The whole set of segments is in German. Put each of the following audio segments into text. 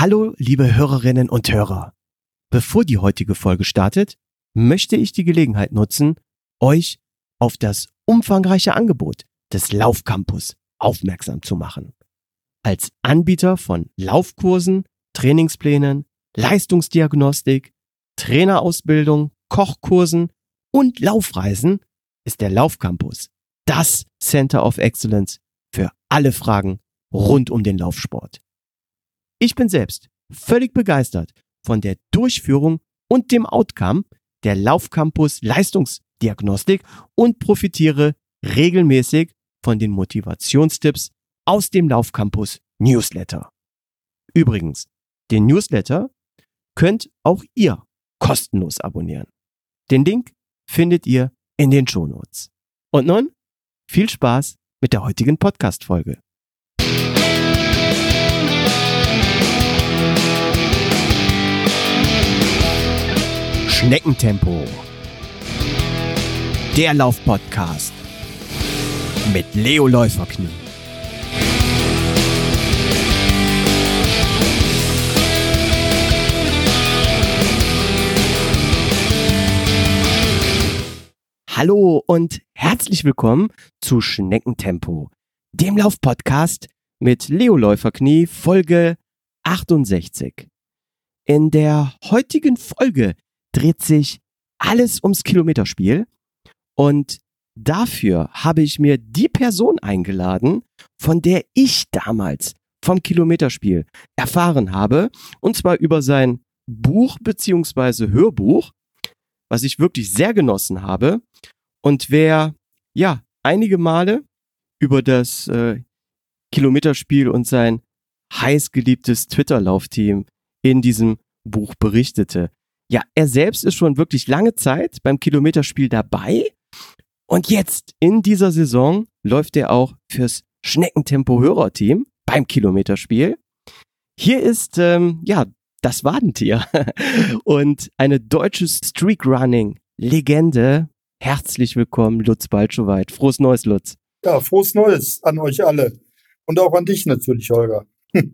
Hallo, liebe Hörerinnen und Hörer. Bevor die heutige Folge startet, möchte ich die Gelegenheit nutzen, euch auf das umfangreiche Angebot des Laufcampus aufmerksam zu machen. Als Anbieter von Laufkursen, Trainingsplänen, Leistungsdiagnostik, Trainerausbildung, Kochkursen und Laufreisen ist der Laufcampus das Center of Excellence für alle Fragen rund um den Laufsport. Ich bin selbst völlig begeistert von der Durchführung und dem Outcome der Laufcampus Leistungsdiagnostik und profitiere regelmäßig von den Motivationstipps aus dem Laufcampus Newsletter. Übrigens, den Newsletter könnt auch ihr kostenlos abonnieren. Den Link findet ihr in den Shownotes. Und nun viel Spaß mit der heutigen Podcast-Folge. Schneckentempo. Der Laufpodcast mit Leo Läuferknie. Hallo und herzlich willkommen zu Schneckentempo, dem Laufpodcast mit Leo Läuferknie, Folge 68. In der heutigen Folge dreht sich alles ums Kilometerspiel und dafür habe ich mir die Person eingeladen, von der ich damals vom Kilometerspiel erfahren habe, und zwar über sein Buch beziehungsweise Hörbuch was ich wirklich sehr genossen habe. Und wer, ja, einige Male über das äh, Kilometerspiel und sein heiß geliebtes Twitter-Laufteam in diesem Buch berichtete. Ja, er selbst ist schon wirklich lange Zeit beim Kilometerspiel dabei. Und jetzt in dieser Saison läuft er auch fürs Schneckentempo-Hörerteam beim Kilometerspiel. Hier ist ähm, ja das Wadentier und eine deutsche Streakrunning-Legende. Herzlich willkommen, Lutz Balschowait. Frohes Neues, Lutz. Ja, frohes Neues an euch alle. Und auch an dich natürlich, Holger.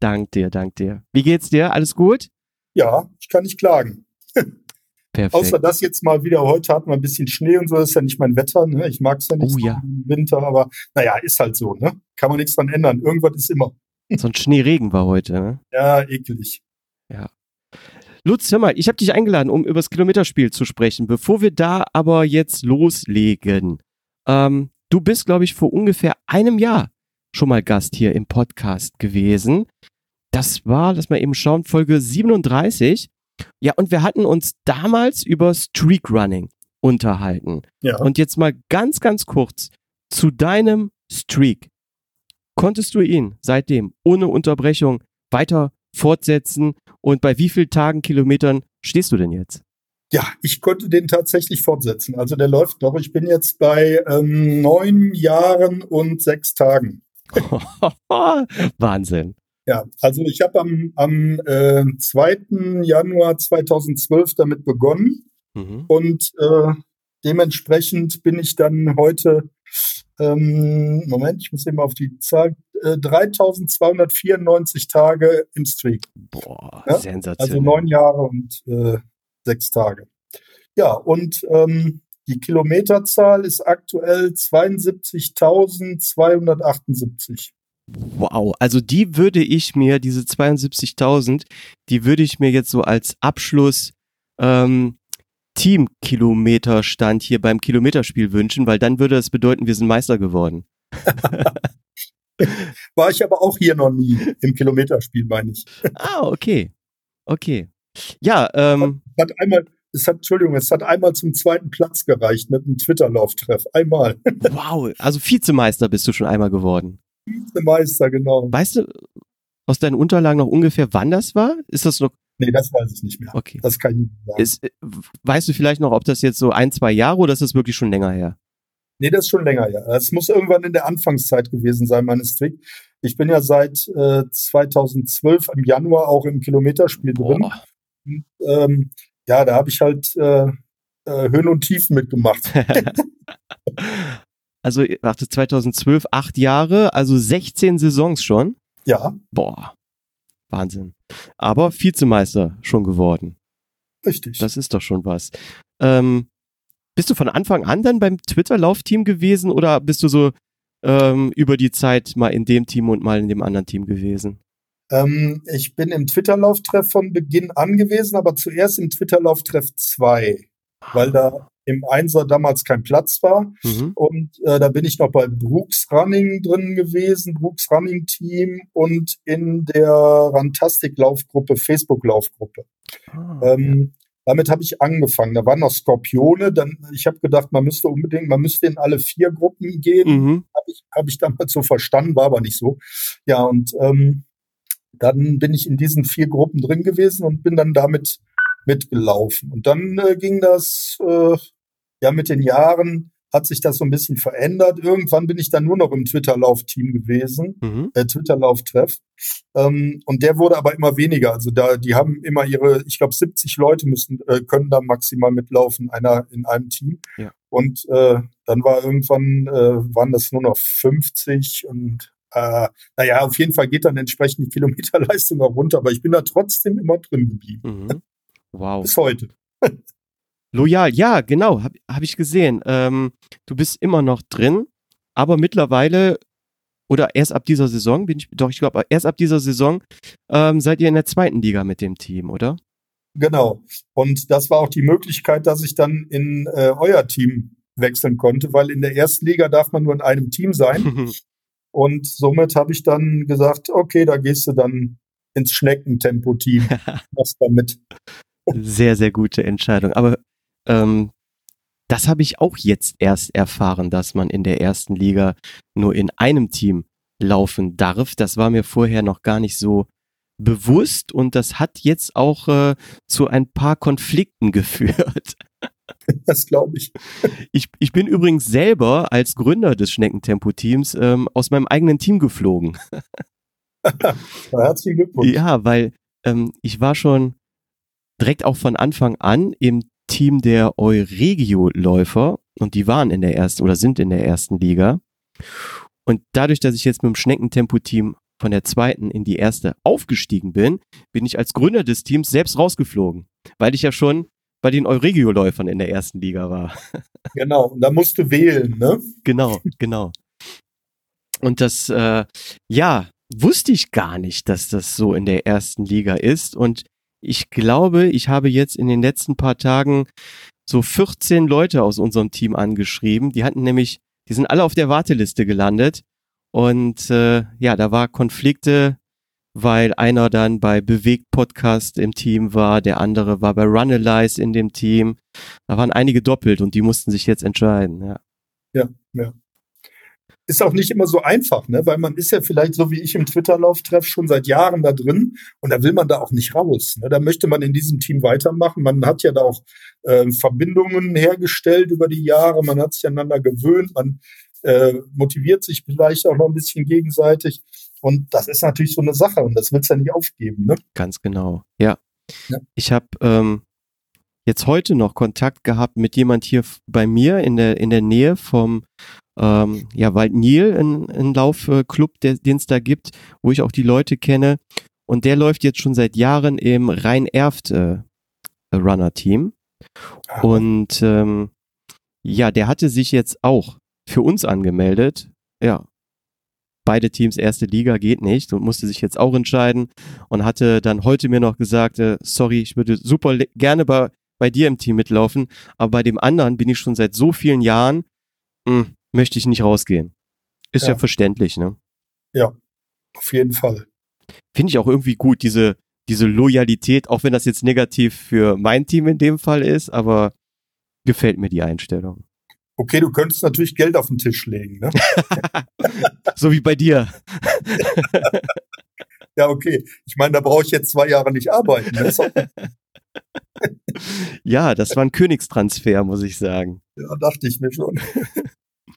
dank dir, dank dir. Wie geht's dir? Alles gut? Ja, ich kann nicht klagen. Perfekt. Außer das jetzt mal wieder, heute hatten wir ein bisschen Schnee und so, das ist ja nicht mein Wetter, ne? Ich mag es ja nicht oh, ja. im Winter, aber naja, ist halt so, ne? Kann man nichts dran ändern. Irgendwas ist immer. So ein Schneeregen war heute, ne? Ja, ekelig. Ja. Lutz, hör mal, ich habe dich eingeladen, um über das Kilometerspiel zu sprechen. Bevor wir da aber jetzt loslegen, ähm, du bist, glaube ich, vor ungefähr einem Jahr schon mal Gast hier im Podcast gewesen. Das war, lass mal eben schauen, Folge 37. Ja, und wir hatten uns damals über Streakrunning unterhalten. Ja. Und jetzt mal ganz, ganz kurz zu deinem Streak. Konntest du ihn seitdem ohne Unterbrechung weiter fortsetzen? Und bei wie vielen Tagen, Kilometern stehst du denn jetzt? Ja, ich konnte den tatsächlich fortsetzen. Also der läuft noch. Ich bin jetzt bei ähm, neun Jahren und sechs Tagen. Wahnsinn. Ja, also ich habe am, am äh, 2. Januar 2012 damit begonnen mhm. und äh, dementsprechend bin ich dann heute ähm, Moment, ich muss eben auf die Zahl, äh, 3294 Tage im Streak. Boah, ja? sensationell. Also neun Jahre und äh, sechs Tage. Ja, und ähm, die Kilometerzahl ist aktuell 72.278. Wow, also die würde ich mir, diese 72.000, die würde ich mir jetzt so als Abschluss ähm, Teamkilometerstand hier beim Kilometerspiel wünschen, weil dann würde das bedeuten, wir sind Meister geworden. War ich aber auch hier noch nie im Kilometerspiel, meine ich. ah, okay. Okay. Ja, ähm. Es hat einmal, es hat, Entschuldigung, es hat einmal zum zweiten Platz gereicht mit einem Twitter-Lauftreff. Einmal. wow, also Vizemeister bist du schon einmal geworden. Vizemeister, genau. Weißt du aus deinen Unterlagen noch ungefähr, wann das war? Ist das noch Nee, das weiß ich nicht mehr. Okay. Das kann ich nicht sagen. Ist, weißt du vielleicht noch, ob das jetzt so ein, zwei Jahre oder ist das wirklich schon länger her? Nee, das ist schon länger her. Es muss irgendwann in der Anfangszeit gewesen sein, meines Trick. Ich bin ja seit äh, 2012 im Januar auch im Kilometerspiel drin. Und, ähm, ja, da habe ich halt äh, äh, Höhen und Tiefen mitgemacht. also, warte, 2012, acht Jahre, also 16 Saisons schon? Ja. Boah. Wahnsinn. Aber Vizemeister schon geworden. Richtig. Das ist doch schon was. Ähm, bist du von Anfang an dann beim Twitter-Laufteam gewesen oder bist du so ähm, über die Zeit mal in dem Team und mal in dem anderen Team gewesen? Ähm, ich bin im Twitter-Lauftreff von Beginn an gewesen, aber zuerst im Twitter-Lauftreff 2, weil da im Einser damals kein Platz war. Mhm. Und äh, da bin ich noch bei Brooks Running drin gewesen, Brooks Running Team und in der Rantastic Laufgruppe, Facebook Laufgruppe. Ah, ähm, damit habe ich angefangen. Da waren noch Skorpione. Dann, ich habe gedacht, man müsste unbedingt, man müsste in alle vier Gruppen gehen. Mhm. Habe ich, hab ich damals so verstanden, war aber nicht so. Ja, und ähm, dann bin ich in diesen vier Gruppen drin gewesen und bin dann damit mitgelaufen. Und dann äh, ging das äh, ja mit den Jahren hat sich das so ein bisschen verändert. Irgendwann bin ich dann nur noch im Twitter-Lauf-Team gewesen, mhm. äh, Twitter-Lauf-Treff. Ähm, und der wurde aber immer weniger. Also da, die haben immer ihre, ich glaube, 70 Leute müssen, äh, können da maximal mitlaufen, einer in einem Team. Ja. Und äh, dann war irgendwann, äh, waren das nur noch 50 und äh, naja, auf jeden Fall geht dann entsprechend die Kilometerleistung auch runter, aber ich bin da trotzdem immer drin geblieben. Mhm. Wow. Bis heute. Loyal, ja, genau, habe hab ich gesehen. Ähm, du bist immer noch drin, aber mittlerweile oder erst ab dieser Saison bin ich, doch, ich glaube, erst ab dieser Saison ähm, seid ihr in der zweiten Liga mit dem Team, oder? Genau. Und das war auch die Möglichkeit, dass ich dann in äh, euer Team wechseln konnte, weil in der ersten Liga darf man nur in einem Team sein. Und somit habe ich dann gesagt, okay, da gehst du dann ins Schneckentempo-Team. Was damit. Sehr, sehr gute Entscheidung. Aber ähm, das habe ich auch jetzt erst erfahren, dass man in der ersten Liga nur in einem Team laufen darf. Das war mir vorher noch gar nicht so bewusst und das hat jetzt auch äh, zu ein paar Konflikten geführt. Das glaube ich. ich. Ich bin übrigens selber als Gründer des Schneckentempo-Teams ähm, aus meinem eigenen Team geflogen. Herzlichen Glückwunsch. Ja, weil ähm, ich war schon direkt auch von Anfang an im Team der Euregio-Läufer und die waren in der ersten oder sind in der ersten Liga. Und dadurch, dass ich jetzt mit dem Schneckentempo-Team von der zweiten in die erste aufgestiegen bin, bin ich als Gründer des Teams selbst rausgeflogen, weil ich ja schon bei den Euregio-Läufern in der ersten Liga war. Genau, und da musst du wählen, ne? Genau, genau. Und das, äh, ja, wusste ich gar nicht, dass das so in der ersten Liga ist. Und ich glaube, ich habe jetzt in den letzten paar Tagen so 14 Leute aus unserem Team angeschrieben. Die hatten nämlich, die sind alle auf der Warteliste gelandet. Und äh, ja, da war Konflikte, weil einer dann bei Bewegt Podcast im Team war, der andere war bei Runalyze in dem Team. Da waren einige doppelt und die mussten sich jetzt entscheiden, ja. Ja, ja ist auch nicht immer so einfach, ne? weil man ist ja vielleicht so wie ich im Twitter-Lauftreff schon seit Jahren da drin und da will man da auch nicht raus. Ne? Da möchte man in diesem Team weitermachen. Man hat ja da auch äh, Verbindungen hergestellt über die Jahre, man hat sich aneinander gewöhnt, man äh, motiviert sich vielleicht auch noch ein bisschen gegenseitig. Und das ist natürlich so eine Sache und das willst du ja nicht aufgeben. Ne? Ganz genau, ja. ja. Ich habe ähm, jetzt heute noch Kontakt gehabt mit jemand hier bei mir in der, in der Nähe vom ähm, ja, Wald Nil, ein, ein Laufclub, den es da gibt, wo ich auch die Leute kenne. Und der läuft jetzt schon seit Jahren im Rhein-Erft äh, Runner-Team. Und ähm, ja, der hatte sich jetzt auch für uns angemeldet. Ja, beide Teams erste Liga geht nicht und musste sich jetzt auch entscheiden und hatte dann heute mir noch gesagt, äh, sorry, ich würde super gerne bei, bei dir im Team mitlaufen, aber bei dem anderen bin ich schon seit so vielen Jahren, mh, hm, möchte ich nicht rausgehen. Ist ja, ja verständlich, ne? Ja, auf jeden Fall. Finde ich auch irgendwie gut, diese, diese Loyalität, auch wenn das jetzt negativ für mein Team in dem Fall ist, aber gefällt mir die Einstellung. Okay, du könntest natürlich Geld auf den Tisch legen, ne? so wie bei dir. ja, okay. Ich meine, da brauche ich jetzt zwei Jahre nicht arbeiten. Ne? ja, das war ein Königstransfer, muss ich sagen. Ja, dachte ich mir schon.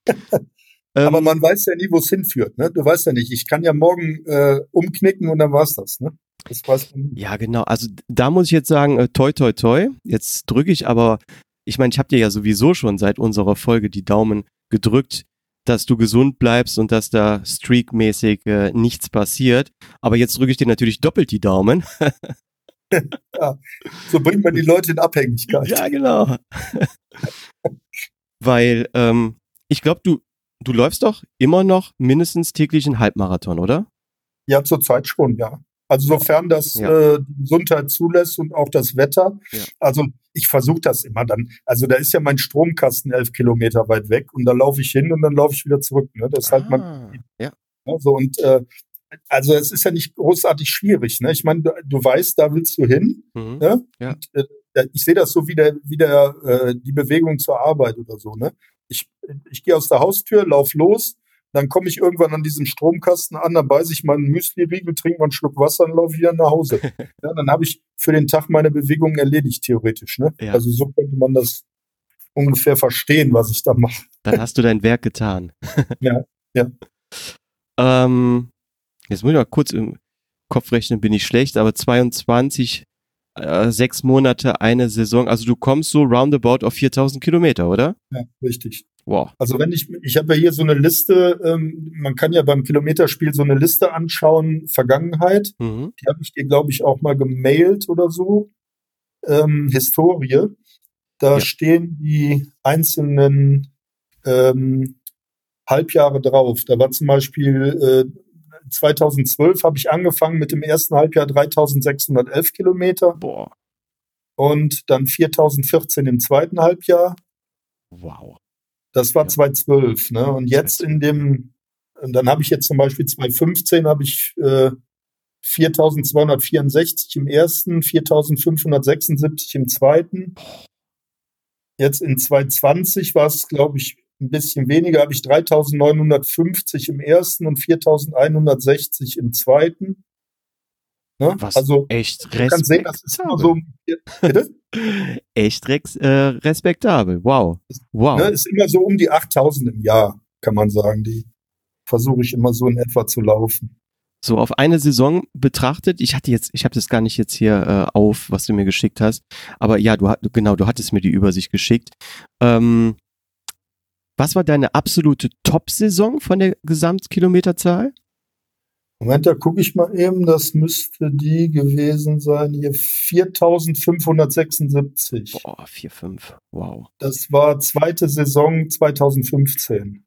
Aber ähm, man weiß ja nie, wo es hinführt. Ne? Du weißt ja nicht. Ich kann ja morgen äh, umknicken und dann war's das. Ne? Das nie. Ja, genau. Also da muss ich jetzt sagen, äh, toi, toi, toi. Jetzt drücke ich aber, ich meine, ich habe dir ja sowieso schon seit unserer Folge die Daumen gedrückt, dass du gesund bleibst und dass da streakmäßig äh, nichts passiert. Aber jetzt drücke ich dir natürlich doppelt die Daumen. ja, so bringt man die Leute in Abhängigkeit. Ja, genau. Weil ähm, ich glaube, du, du läufst doch immer noch mindestens täglich einen Halbmarathon, oder? Ja, zurzeit schon, ja. Also sofern das ja. äh, die Gesundheit zulässt und auch das Wetter. Ja. Also ich versuche das immer dann. Also da ist ja mein Stromkasten elf Kilometer weit weg und da laufe ich hin und dann laufe ich wieder zurück. Ne? Das ist ah, halt man. Ja. ja. So und äh, also es ist ja nicht großartig schwierig. Ne? Ich meine, du, du weißt, da willst du hin. Mhm. Ne? Ja. Und, äh, ich sehe das so wie der, wie der äh, die Bewegung zur Arbeit oder so. Ne? Ich, ich gehe aus der Haustür, lauf los, dann komme ich irgendwann an diesem Stromkasten an, dann beiße ich meinen Müsli-Riegel, trinke mal einen Schluck Wasser und laufe wieder nach Hause. ja, dann habe ich für den Tag meine Bewegung erledigt, theoretisch. Ne? Ja. Also so könnte man das ungefähr verstehen, was ich da mache. Dann hast du dein Werk getan. ja, ja. Ähm, jetzt muss ich mal kurz im Kopf rechnen, bin ich schlecht, aber 22, äh, sechs Monate, eine Saison, also du kommst so roundabout auf 4000 Kilometer, oder? Ja, richtig. Wow. Also wenn ich, ich habe ja hier so eine Liste, ähm, man kann ja beim Kilometerspiel so eine Liste anschauen, Vergangenheit. Mhm. Die habe ich dir, glaube ich, auch mal gemailt oder so. Ähm, Historie. Da ja. stehen die einzelnen ähm, Halbjahre drauf. Da war zum Beispiel äh, 2012 habe ich angefangen mit dem ersten Halbjahr 3611 Kilometer. Boah. Und dann 4014 im zweiten Halbjahr. Wow. Das war 2012. Ne? Und jetzt in dem, und dann habe ich jetzt zum Beispiel 2015 habe ich äh, 4264 im ersten, 4576 im zweiten. Jetzt in 2020 war es, glaube ich, ein bisschen weniger, habe ich 3950 im ersten und 4160 im zweiten. Ne? Was also echt respektabel. Sehen, das ist immer so, bitte? echt äh, respektabel. Wow. Wow. Ne, ist immer so um die 8000 im Jahr, kann man sagen. Die versuche ich immer so in etwa zu laufen. So auf eine Saison betrachtet, ich hatte jetzt, ich habe das gar nicht jetzt hier äh, auf, was du mir geschickt hast, aber ja, du genau, du hattest mir die Übersicht geschickt. Ähm, was war deine absolute Top-Saison von der Gesamtkilometerzahl? Moment, da gucke ich mal eben, das müsste die gewesen sein, hier 4576. Boah, 4, 5, wow. Das war zweite Saison 2015.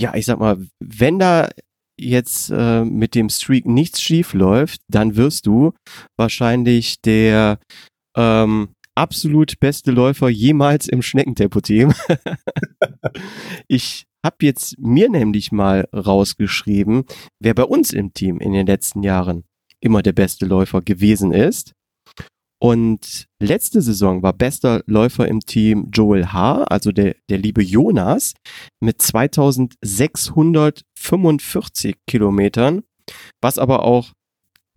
Ja, ich sag mal, wenn da jetzt äh, mit dem Streak nichts schief läuft, dann wirst du wahrscheinlich der ähm, absolut beste Läufer jemals im Schneckentempo-Team. ich habe jetzt mir nämlich mal rausgeschrieben, wer bei uns im Team in den letzten Jahren immer der beste Läufer gewesen ist. Und letzte Saison war bester Läufer im Team Joel H., also der, der liebe Jonas, mit 2645 Kilometern, was aber auch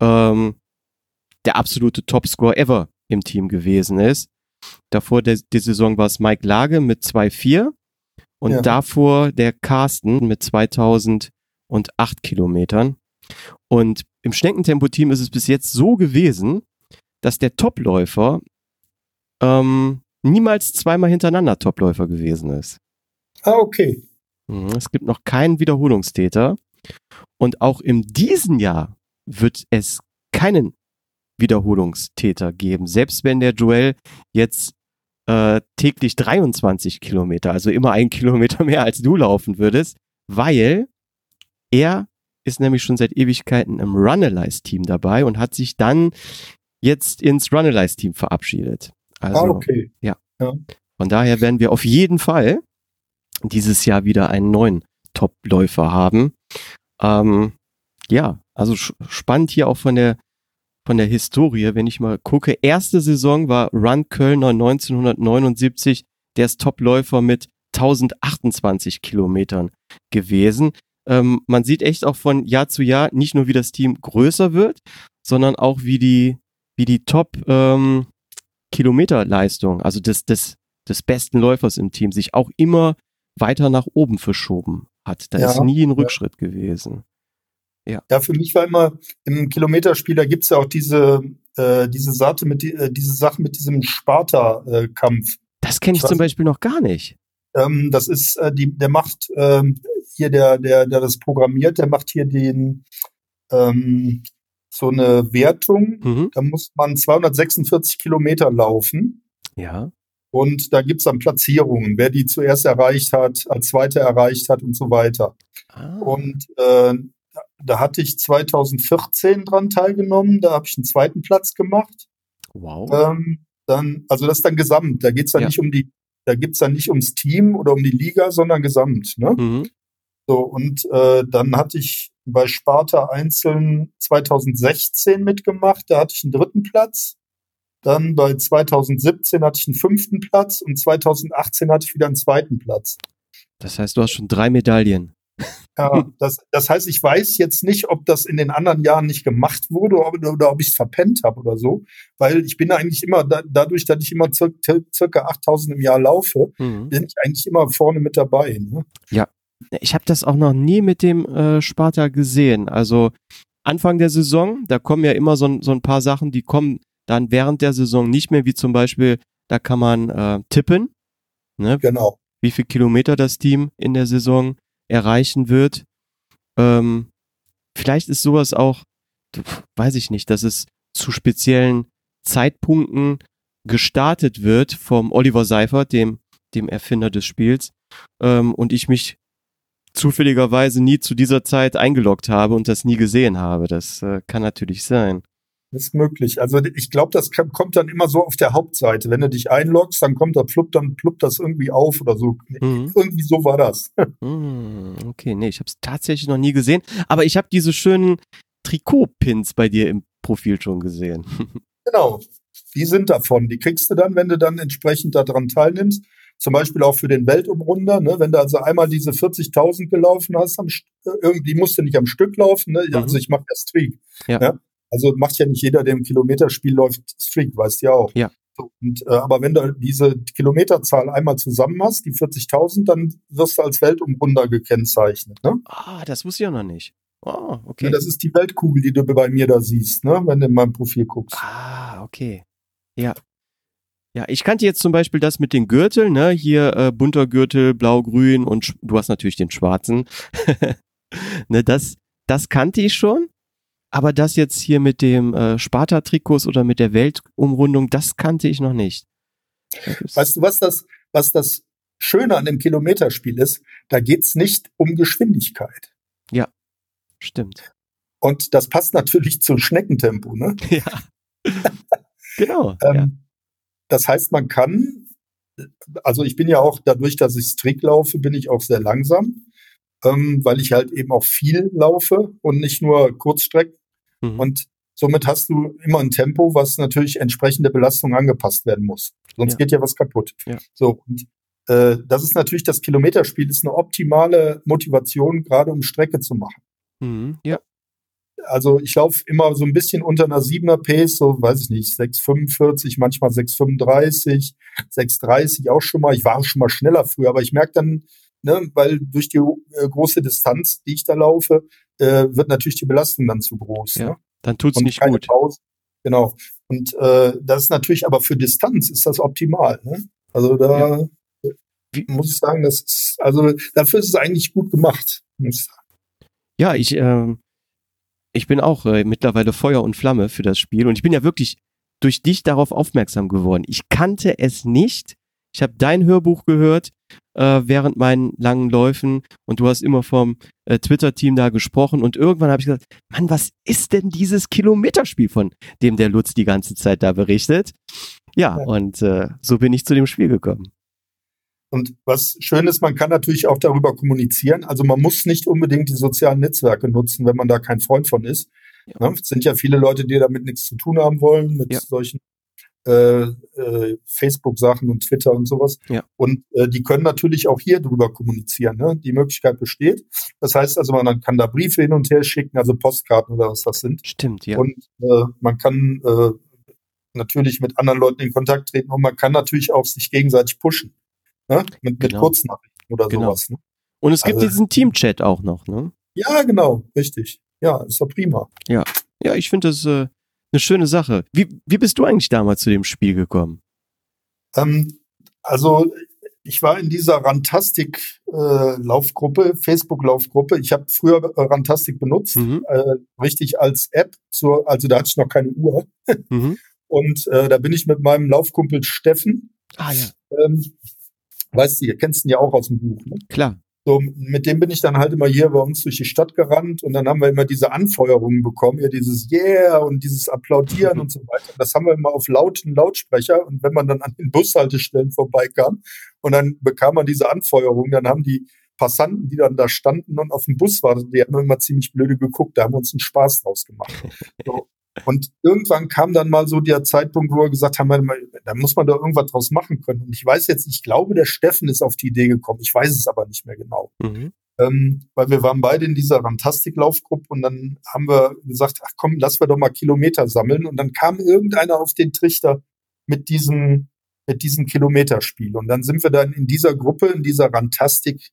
ähm, der absolute Topscore ever im Team gewesen ist. Davor der, die Saison war es Mike Lage mit 2,4 und ja. davor der Carsten mit 2008 Kilometern. Und im Schneckentempo-Team ist es bis jetzt so gewesen, dass der Topläufer ähm, niemals zweimal hintereinander Topläufer gewesen ist. Ah, okay. Mhm, es gibt noch keinen Wiederholungstäter. Und auch in diesem Jahr wird es keinen Wiederholungstäter geben. Selbst wenn der Joel jetzt äh, täglich 23 Kilometer, also immer ein Kilometer mehr als du laufen würdest, weil er ist nämlich schon seit Ewigkeiten im Runalyze-Team dabei und hat sich dann jetzt ins Runalyze-Team verabschiedet. Also, ah, okay. Ja. ja. Von daher werden wir auf jeden Fall dieses Jahr wieder einen neuen Top-Läufer haben. Ähm, ja, also spannend hier auch von der von der Historie, wenn ich mal gucke. Erste Saison war Run Kölner 1979, der ist Topläufer mit 1028 Kilometern gewesen. Ähm, man sieht echt auch von Jahr zu Jahr nicht nur, wie das Team größer wird, sondern auch wie die, wie die Top ähm, Kilometerleistung, also des, des, des besten Läufers im Team, sich auch immer weiter nach oben verschoben hat. Da ja, ist nie ein Rückschritt ja. gewesen. Ja. ja, für mich war immer im Kilometerspiel, gibt es ja auch diese, äh, diese, Sache mit, äh, diese Sache mit diesem Sparta-Kampf. das kenne ich, ich zum Beispiel noch gar nicht. ähm, das ist, äh, die, der macht ähm, hier, der, der, der das programmiert, der macht hier den ähm, so eine Wertung. Mhm. Da muss man 246 Kilometer laufen. Ja. Und da gibt's dann Platzierungen, wer die zuerst erreicht hat, als Zweiter erreicht hat und so weiter. Ah. Und äh, da hatte ich 2014 dran teilgenommen, da habe ich einen zweiten Platz gemacht. Wow. Ähm, dann, also das ist dann gesamt. Da geht's dann ja. nicht um die, da geht's dann nicht ums Team oder um die Liga, sondern gesamt. Ne? Mhm. So, und äh, dann hatte ich bei Sparta einzeln 2016 mitgemacht, da hatte ich einen dritten Platz. Dann bei 2017 hatte ich einen fünften Platz und 2018 hatte ich wieder einen zweiten Platz. Das heißt, du hast schon drei Medaillen. Ja, das, das heißt, ich weiß jetzt nicht, ob das in den anderen Jahren nicht gemacht wurde oder, oder ob ich es verpennt habe oder so, weil ich bin eigentlich immer, da, dadurch, dass ich immer circa, circa 8000 im Jahr laufe, mhm. bin ich eigentlich immer vorne mit dabei. Ne? Ja, ich habe das auch noch nie mit dem äh, Sparta gesehen. Also Anfang der Saison, da kommen ja immer so, so ein paar Sachen, die kommen dann während der Saison nicht mehr, wie zum Beispiel, da kann man äh, tippen. Ne? Genau. Wie viel Kilometer das Team in der Saison erreichen wird. Ähm, vielleicht ist sowas auch, weiß ich nicht, dass es zu speziellen Zeitpunkten gestartet wird vom Oliver Seifert, dem, dem Erfinder des Spiels, ähm, und ich mich zufälligerweise nie zu dieser Zeit eingeloggt habe und das nie gesehen habe. Das äh, kann natürlich sein. Das ist möglich. Also ich glaube, das kommt dann immer so auf der Hauptseite. Wenn du dich einloggst, dann kommt da pluppt, dann pluppt das irgendwie auf oder so. Mhm. Irgendwie so war das. Mhm. Okay, nee, ich habe es tatsächlich noch nie gesehen. Aber ich habe diese schönen Trikot-Pins bei dir im Profil schon gesehen. genau. Die sind davon. Die kriegst du dann, wenn du dann entsprechend daran teilnimmst zum Beispiel auch für den Weltumrunder, ne? wenn du also einmal diese 40.000 gelaufen hast, am, irgendwie musst du nicht am Stück laufen, ne? Mhm. also ich mache ja Streak. Ja. ja. Also macht ja nicht jeder, der im Kilometerspiel läuft, Streak, weißt du ja auch. Ja. Und, äh, aber wenn du diese Kilometerzahl einmal zusammen hast, die 40.000, dann wirst du als Weltumrunder gekennzeichnet. Ne? Ah, das wusste ich auch noch nicht. Oh, okay. Ja, das ist die Weltkugel, die du bei mir da siehst, ne? wenn du in meinem Profil guckst. Ah, okay. Ja, ja, ich kannte jetzt zum Beispiel das mit den Gürteln, ne? Hier äh, bunter Gürtel, blau-grün und du hast natürlich den schwarzen. ne, das, das kannte ich schon. Aber das jetzt hier mit dem äh, Sparta-Trikots oder mit der Weltumrundung, das kannte ich noch nicht. Weißt du, was das, was das Schöne an dem Kilometerspiel ist? Da geht's nicht um Geschwindigkeit. Ja, stimmt. Und das passt natürlich zum Schneckentempo, ne? Ja. genau. ähm, ja. Das heißt, man kann, also ich bin ja auch dadurch, dass ich strikt laufe, bin ich auch sehr langsam, ähm, weil ich halt eben auch viel laufe und nicht nur Kurzstrecken. Mhm. Und somit hast du immer ein Tempo, was natürlich entsprechende Belastung angepasst werden muss. Sonst ja. geht ja was kaputt. Ja. So, und äh, das ist natürlich, das Kilometerspiel ist eine optimale Motivation, gerade um Strecke zu machen. Mhm. Ja also ich laufe immer so ein bisschen unter einer 7er Pace, so weiß ich nicht, 6,45, manchmal 6,35, 6,30 auch schon mal. Ich war auch schon mal schneller früher, aber ich merke dann, ne, weil durch die äh, große Distanz, die ich da laufe, äh, wird natürlich die Belastung dann zu groß. Ja, ne? Dann tut's Und nicht gut. Pause. Genau. Und äh, das ist natürlich, aber für Distanz ist das optimal. Ne? Also da ja. Muss ich sagen, das ist, also dafür ist es eigentlich gut gemacht. Muss ich sagen. Ja, ich, ähm, ich bin auch äh, mittlerweile Feuer und Flamme für das Spiel und ich bin ja wirklich durch dich darauf aufmerksam geworden. Ich kannte es nicht. Ich habe dein Hörbuch gehört äh, während meinen langen Läufen und du hast immer vom äh, Twitter-Team da gesprochen und irgendwann habe ich gesagt, Mann, was ist denn dieses Kilometerspiel, von dem der Lutz die ganze Zeit da berichtet? Ja, ja. und äh, so bin ich zu dem Spiel gekommen. Und was schön ist, man kann natürlich auch darüber kommunizieren. Also man muss nicht unbedingt die sozialen Netzwerke nutzen, wenn man da kein Freund von ist. Ja. Ne? Es sind ja viele Leute, die damit nichts zu tun haben wollen, mit ja. solchen äh, äh, Facebook-Sachen und Twitter und sowas. Ja. Und äh, die können natürlich auch hier drüber kommunizieren. Ne? Die Möglichkeit besteht. Das heißt also, man kann da Briefe hin und her schicken, also Postkarten oder was das sind. Stimmt, ja. Und äh, man kann äh, natürlich mit anderen Leuten in Kontakt treten und man kann natürlich auch sich gegenseitig pushen. Ne? Mit, genau. mit Kurznachrichten oder genau. sowas. Ne? Und es gibt also, diesen Team-Chat auch noch, ne? Ja, genau, richtig. Ja, ist doch prima. Ja, ja, ich finde das äh, eine schöne Sache. Wie, wie bist du eigentlich damals zu dem Spiel gekommen? Ähm, also ich war in dieser Rantastic-Laufgruppe, äh, Facebook-Laufgruppe. Ich habe früher äh, Rantastic benutzt, mhm. äh, richtig als App. Zur, also da hatte ich noch keine Uhr. Mhm. Und äh, da bin ich mit meinem Laufkumpel Steffen. Ah ja. Ähm, weißt du, ihr kennst ihn ja auch aus dem Buch. Ne? Klar. So, mit dem bin ich dann halt immer hier bei uns durch die Stadt gerannt und dann haben wir immer diese Anfeuerungen bekommen, ja, dieses Yeah und dieses Applaudieren und so weiter. Das haben wir immer auf lauten Lautsprecher und wenn man dann an den Bushaltestellen vorbeikam und dann bekam man diese Anfeuerung, dann haben die Passanten, die dann da standen und auf dem Bus warteten, die haben immer ziemlich blöde geguckt, da haben wir uns einen Spaß draus gemacht. So. Und irgendwann kam dann mal so der Zeitpunkt, wo wir gesagt haben, da muss man doch irgendwas draus machen können. Und ich weiß jetzt, ich glaube, der Steffen ist auf die Idee gekommen. Ich weiß es aber nicht mehr genau. Mhm. Ähm, weil wir waren beide in dieser Rantastik-Laufgruppe und dann haben wir gesagt, ach komm, lass wir doch mal Kilometer sammeln. Und dann kam irgendeiner auf den Trichter mit diesem, mit diesem Kilometerspiel. Und dann sind wir dann in dieser Gruppe, in dieser Rantastik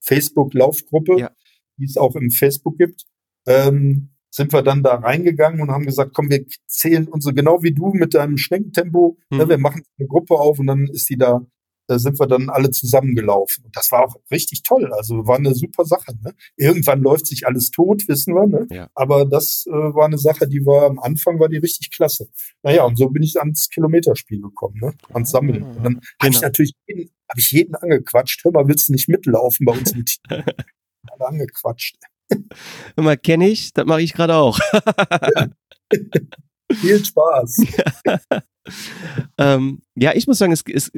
Facebook-Laufgruppe, ja. die es auch im Facebook gibt, ähm, sind wir dann da reingegangen und haben gesagt, komm, wir zählen unsere, genau wie du mit deinem Schneckentempo, ne, mhm. ne, wir machen eine Gruppe auf und dann ist die da, da sind wir dann alle zusammengelaufen. Und das war auch richtig toll. Also war eine super Sache. Ne? Irgendwann läuft sich alles tot, wissen wir. Ne? Ja. Aber das äh, war eine Sache, die war am Anfang war die richtig klasse. Naja, und so bin ich ans Kilometerspiel gekommen, ne? ans Sammeln. Und dann genau. habe ich natürlich jeden, hab ich jeden angequatscht. Hör mal, willst du nicht mitlaufen bei uns im Team? Alle angequatscht. Immer kenne ich, das mache ich gerade auch. ja. Viel Spaß. ähm, ja, ich muss sagen, es, es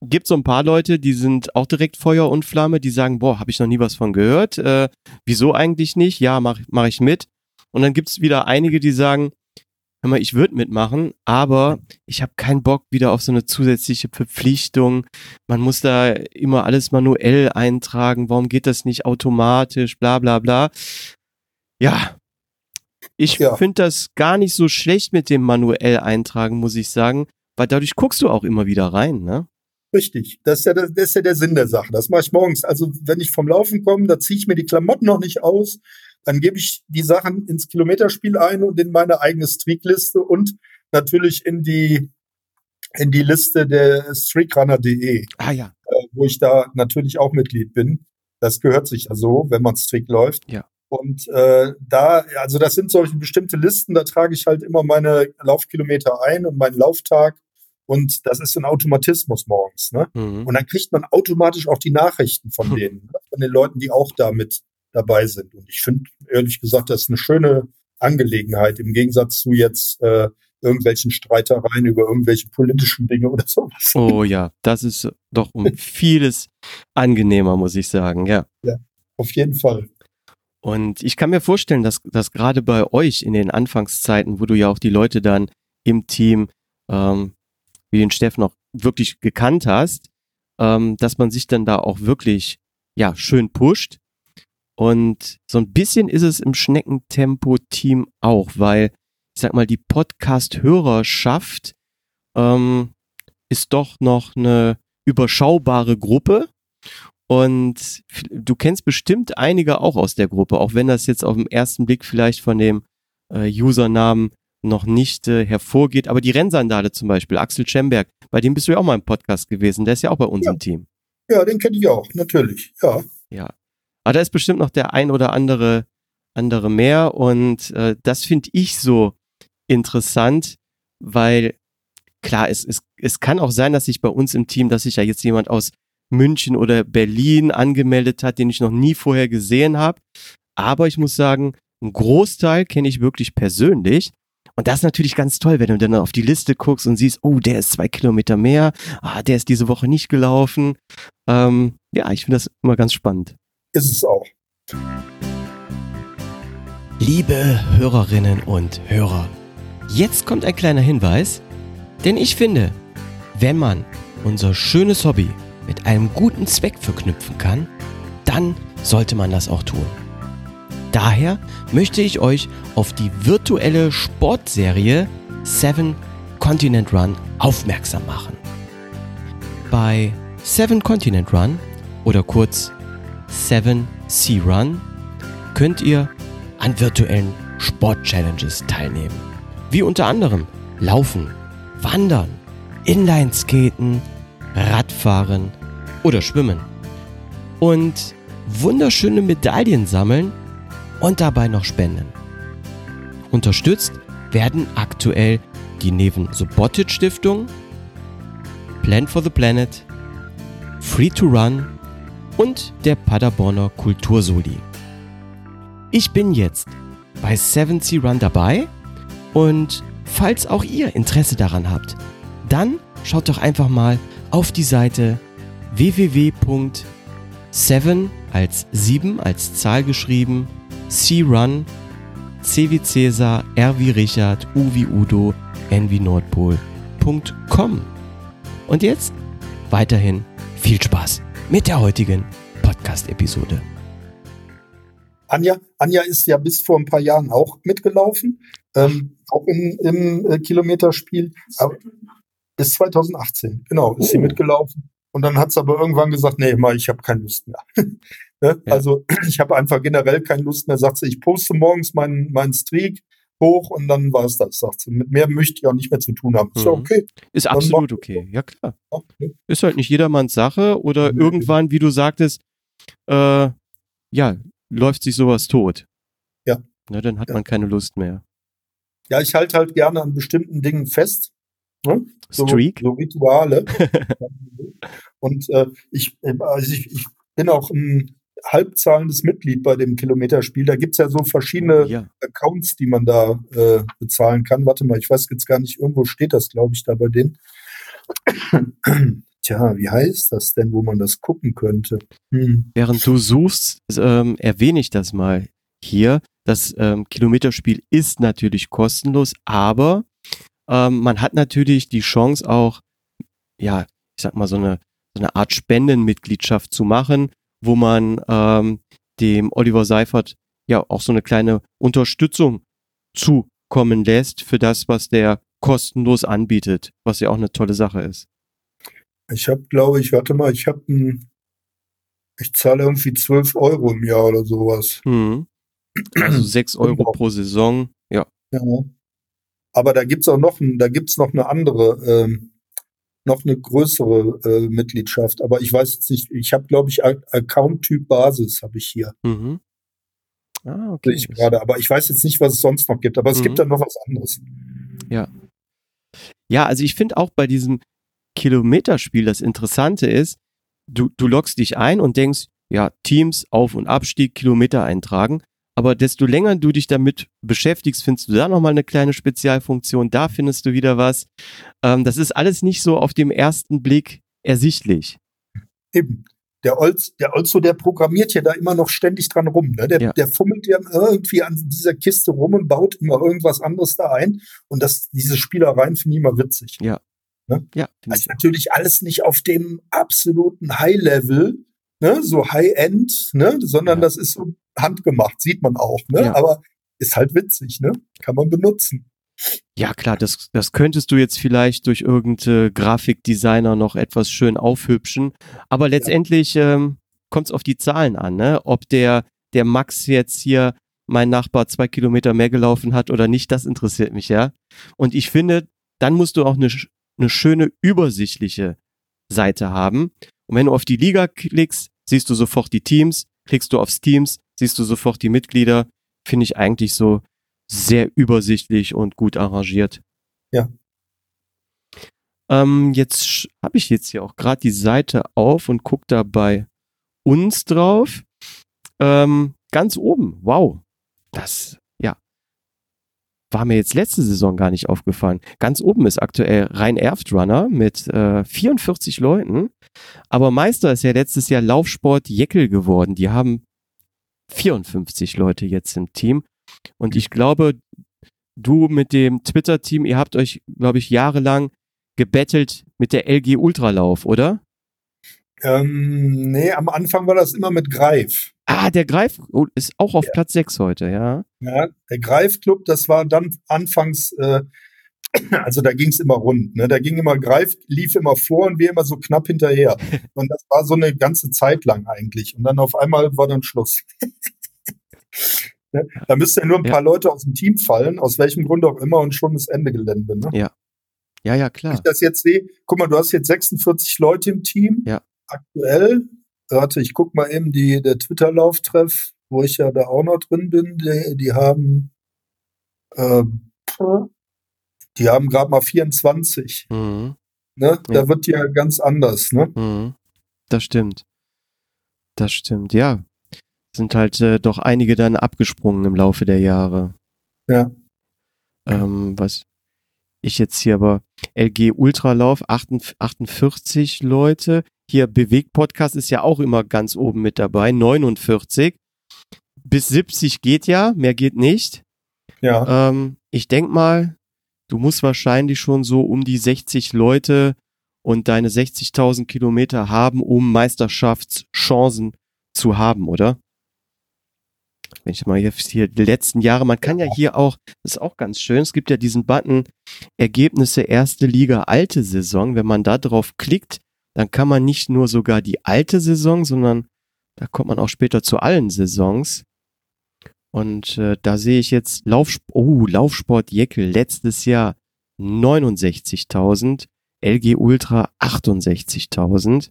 gibt so ein paar Leute, die sind auch direkt Feuer und Flamme, die sagen, boah, habe ich noch nie was von gehört. Äh, wieso eigentlich nicht? Ja, mache mach ich mit. Und dann gibt es wieder einige, die sagen, hör mal, ich würde mitmachen, aber ich habe keinen Bock wieder auf so eine zusätzliche Verpflichtung. Man muss da immer alles manuell eintragen. Warum geht das nicht automatisch? Bla bla bla. Ja, ich ja. finde das gar nicht so schlecht mit dem manuell eintragen, muss ich sagen, weil dadurch guckst du auch immer wieder rein, ne? Richtig, das ist, ja, das ist ja der Sinn der Sache. Das mache ich morgens. Also wenn ich vom Laufen komme, da ziehe ich mir die Klamotten noch nicht aus dann gebe ich die Sachen ins Kilometerspiel ein und in meine eigene Streakliste und natürlich in die in die Liste der streakrunner.de. Ah ja. Äh, wo ich da natürlich auch Mitglied bin. Das gehört sich ja so, wenn man Streak läuft. Ja. Und äh, da, also das sind solche bestimmte Listen, da trage ich halt immer meine Laufkilometer ein und meinen Lauftag. Und das ist ein Automatismus morgens. Ne? Mhm. Und dann kriegt man automatisch auch die Nachrichten von denen, ne? von den Leuten, die auch damit dabei sind. Und ich finde, ehrlich gesagt, das ist eine schöne Angelegenheit im Gegensatz zu jetzt äh, irgendwelchen Streitereien über irgendwelche politischen Dinge oder sowas. Oh ja, das ist doch um vieles angenehmer, muss ich sagen, ja. Ja, auf jeden Fall. Und ich kann mir vorstellen, dass, dass gerade bei euch in den Anfangszeiten, wo du ja auch die Leute dann im Team, ähm, wie den Steffen auch wirklich gekannt hast, ähm, dass man sich dann da auch wirklich ja schön pusht und so ein bisschen ist es im Schneckentempo-Team auch, weil ich sag mal, die Podcast-Hörerschaft ähm, ist doch noch eine überschaubare Gruppe. Und du kennst bestimmt einige auch aus der Gruppe, auch wenn das jetzt auf den ersten Blick vielleicht von dem äh, Usernamen noch nicht äh, hervorgeht. Aber die Rennsandale zum Beispiel, Axel Schemberg, bei dem bist du ja auch mal im Podcast gewesen. Der ist ja auch bei uns ja. im Team. Ja, den kenne ich auch, natürlich. Ja. Ja, aber da ist bestimmt noch der ein oder andere, andere mehr. Und äh, das finde ich so interessant, weil klar, es, es, es kann auch sein, dass sich bei uns im Team, dass sich ja jetzt jemand aus München oder Berlin angemeldet hat, den ich noch nie vorher gesehen habe. Aber ich muss sagen, einen Großteil kenne ich wirklich persönlich. Und das ist natürlich ganz toll, wenn du dann auf die Liste guckst und siehst, oh, der ist zwei Kilometer mehr, ah, der ist diese Woche nicht gelaufen. Ähm, ja, ich finde das immer ganz spannend ist es auch. Liebe Hörerinnen und Hörer, jetzt kommt ein kleiner Hinweis, denn ich finde, wenn man unser schönes Hobby mit einem guten Zweck verknüpfen kann, dann sollte man das auch tun. Daher möchte ich euch auf die virtuelle Sportserie 7 Continent Run aufmerksam machen. Bei 7 Continent Run oder kurz 7 Sea Run könnt ihr an virtuellen Sport-Challenges teilnehmen. Wie unter anderem Laufen, Wandern, Inlineskaten, Radfahren, oder schwimmen. Und wunderschöne Medaillen sammeln und dabei noch spenden. Unterstützt werden aktuell die Neven Sobotic Stiftung, Plan for the Planet, Free to Run und der Paderborner Kultursoli. Ich bin jetzt bei 7C Run dabei und falls auch ihr Interesse daran habt, dann schaut doch einfach mal auf die Seite www.7 als 7 als Zahl geschrieben, C-Run, C wie Cäsar, R wie Richard, U wie Udo, N wie Nordpol.com. Und jetzt weiterhin viel Spaß mit der heutigen Podcast-Episode. Anja, Anja ist ja bis vor ein paar Jahren auch mitgelaufen, ähm, auch im, im äh, Kilometerspiel. Aber bis 2018, genau, ist oh. sie mitgelaufen. Und dann hat sie aber irgendwann gesagt, nee, mal, ich habe keine Lust mehr. ne? ja. Also ich habe einfach generell keine Lust mehr. Sagt sie, ich poste morgens meinen mein Streak hoch und dann war es das, sagt sie. Mit mehr möchte ich auch nicht mehr zu tun haben. Ist ja mhm. okay. Ist dann absolut okay, ja klar. Okay. Ist halt nicht jedermanns Sache oder mhm. irgendwann, wie du sagtest, äh, ja, läuft sich sowas tot. Ja. Na, dann hat ja. man keine Lust mehr. Ja, ich halte halt gerne an bestimmten Dingen fest. Ne? So, Streak? So Rituale. und äh, ich, also ich, ich bin auch ein halbzahlendes Mitglied bei dem Kilometerspiel. Da gibt's ja so verschiedene ja. Accounts, die man da äh, bezahlen kann. Warte mal, ich weiß jetzt gar nicht, irgendwo steht das, glaube ich, da bei denen. Tja, wie heißt das denn, wo man das gucken könnte? Hm. Während du suchst, ähm, erwähne ich das mal hier. Das ähm, Kilometerspiel ist natürlich kostenlos, aber ähm, man hat natürlich die Chance auch, ja, ich sag mal, so eine, so eine Art Spendenmitgliedschaft zu machen, wo man ähm, dem Oliver Seifert ja auch so eine kleine Unterstützung zukommen lässt für das, was der kostenlos anbietet, was ja auch eine tolle Sache ist. Ich habe, glaube ich, warte mal, ich habe ein, ich zahle irgendwie 12 Euro im Jahr oder sowas. Mhm. Also 6 Euro genau. pro Saison, ja. ja. Aber da gibt's auch noch, da gibt's noch eine andere, ähm, noch eine größere äh, Mitgliedschaft. Aber ich weiß jetzt nicht, ich habe, glaube ich, Account-Typ Basis habe ich hier. Mhm. Ah, okay. Ich gerade, aber ich weiß jetzt nicht, was es sonst noch gibt. Aber es mhm. gibt dann noch was anderes. Ja. Ja, also ich finde auch bei diesem Kilometerspiel das Interessante ist, du, du loggst dich ein und denkst, ja, Teams, Auf- und Abstieg, Kilometer eintragen. Aber desto länger du dich damit beschäftigst, findest du da nochmal eine kleine Spezialfunktion, da findest du wieder was. Ähm, das ist alles nicht so auf dem ersten Blick ersichtlich. Eben. Der Olz, der Olzo, der programmiert ja da immer noch ständig dran rum. Ne? Der, ja. der fummelt ja irgendwie an dieser Kiste rum und baut immer irgendwas anderes da ein. Und das, diese Spielereien finde ich immer witzig. Ja. Ne? Ja. Das ist natürlich alles nicht auf dem absoluten High-Level, ne? so High-End, ne? sondern das ist so handgemacht, sieht man auch. Ne? Ja. Aber ist halt witzig, ne? kann man benutzen. Ja, klar, das, das könntest du jetzt vielleicht durch irgendeine Grafikdesigner noch etwas schön aufhübschen. Aber letztendlich ja. ähm, kommt es auf die Zahlen an, ne? Ob der, der Max jetzt hier mein Nachbar zwei Kilometer mehr gelaufen hat oder nicht, das interessiert mich, ja. Und ich finde, dann musst du auch eine, eine schöne übersichtliche Seite haben. Und wenn du auf die Liga klickst, siehst du sofort die Teams. Klickst du aufs Teams, siehst du sofort die Mitglieder. Finde ich eigentlich so sehr übersichtlich und gut arrangiert. Ja. Ähm, jetzt habe ich jetzt hier auch gerade die Seite auf und gucke da bei uns drauf. Ähm, ganz oben, wow. Das. War mir jetzt letzte Saison gar nicht aufgefallen. Ganz oben ist aktuell Rhein Erft Runner mit äh, 44 Leuten. Aber Meister ist ja letztes Jahr Laufsport Jeckel geworden. Die haben 54 Leute jetzt im Team. Und ich glaube, du mit dem Twitter-Team, ihr habt euch, glaube ich, jahrelang gebettelt mit der LG Ultralauf, oder? Ähm, nee, am Anfang war das immer mit Greif. Ah, der Greif oh, ist auch auf ja. Platz 6 heute, ja. Ja, der Greif-Club, das war dann anfangs, äh, also da ging es immer rund. Ne? Da ging immer Greif, lief immer vor und wir immer so knapp hinterher. Und das war so eine ganze Zeit lang eigentlich. Und dann auf einmal war dann Schluss. Ne? Da müssten ja nur ein ja. paar Leute aus dem Team fallen, aus welchem Grund auch immer, und schon ist Ende Gelände. Ne? Ja. Ja, ja, klar. Wenn ich das jetzt sehe, guck mal, du hast jetzt 46 Leute im Team. Ja. aktuell, warte, ich guck mal eben die, der Twitter-Lauftreff, wo ich ja da auch noch drin bin, die, die haben, äh, die haben gerade mal 24. Mhm. Ne? Da ja. wird ja ganz anders, ne? Mhm. Das stimmt. Das stimmt, ja. Sind halt äh, doch einige dann abgesprungen im Laufe der Jahre. Ja. Ähm, was ich jetzt hier aber LG Ultralauf 48 Leute. Hier Bewegt Podcast ist ja auch immer ganz oben mit dabei, 49. Bis 70 geht ja, mehr geht nicht. Ja. Ähm, ich denk mal, du musst wahrscheinlich schon so um die 60 Leute und deine 60.000 Kilometer haben, um Meisterschaftschancen zu haben, oder? Wenn ich mal hier, hier die letzten Jahre, man kann ja hier auch, das ist auch ganz schön, es gibt ja diesen Button Ergebnisse erste Liga alte Saison. Wenn man da drauf klickt, dann kann man nicht nur sogar die alte Saison, sondern da kommt man auch später zu allen Saisons. Und äh, da sehe ich jetzt Laufsport, oh, Laufsport Jeckel letztes Jahr 69.000, LG Ultra 68.000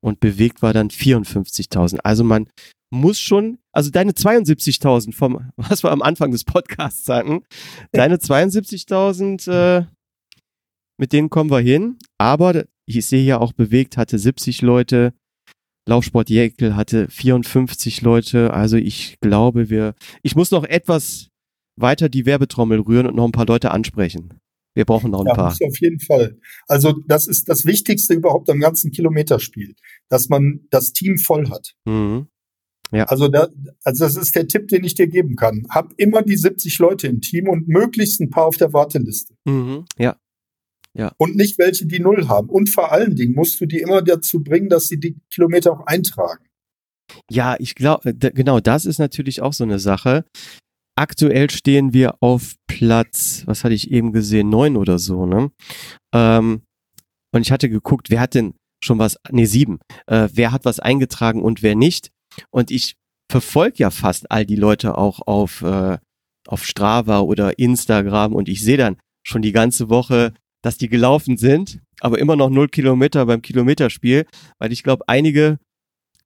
und bewegt war dann 54.000. Also man muss schon, also deine 72.000 vom, was wir am Anfang des Podcasts sagen, deine 72.000, äh, mit denen kommen wir hin. Aber ich sehe ja auch bewegt, hatte 70 Leute. Laufsport Jäckel hatte 54 Leute. Also ich glaube, wir, ich muss noch etwas weiter die Werbetrommel rühren und noch ein paar Leute ansprechen. Wir brauchen noch ein ja, paar. Auf jeden Fall. Also das ist das Wichtigste überhaupt am ganzen Kilometerspiel, dass man das Team voll hat. Mhm. Ja. Also, da, also das ist der Tipp, den ich dir geben kann. Hab immer die 70 Leute im Team und möglichst ein paar auf der Warteliste. Mhm. Ja. Ja. Und nicht welche, die null haben. Und vor allen Dingen musst du die immer dazu bringen, dass sie die Kilometer auch eintragen. Ja, ich glaube, genau, das ist natürlich auch so eine Sache. Aktuell stehen wir auf Platz, was hatte ich eben gesehen, neun oder so, ne? Ähm, und ich hatte geguckt, wer hat denn schon was, nee, sieben, äh, wer hat was eingetragen und wer nicht. Und ich verfolge ja fast all die Leute auch auf, äh, auf Strava oder Instagram und ich sehe dann schon die ganze Woche, dass die gelaufen sind, aber immer noch null Kilometer beim Kilometerspiel, weil ich glaube, einige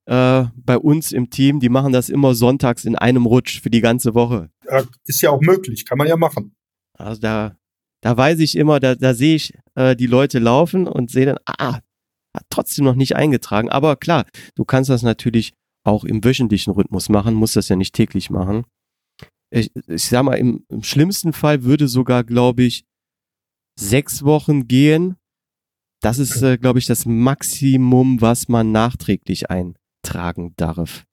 äh, bei uns im Team, die machen das immer sonntags in einem Rutsch für die ganze Woche. Ja, ist ja auch möglich, kann man ja machen. Also da, da weiß ich immer, da, da sehe ich äh, die Leute laufen und sehe dann, ah, hat trotzdem noch nicht eingetragen. Aber klar, du kannst das natürlich auch im wöchentlichen Rhythmus machen, muss das ja nicht täglich machen. Ich, ich sag mal, im, im schlimmsten Fall würde sogar, glaube ich, sechs Wochen gehen. Das ist, äh, glaube ich, das Maximum, was man nachträglich eintragen darf.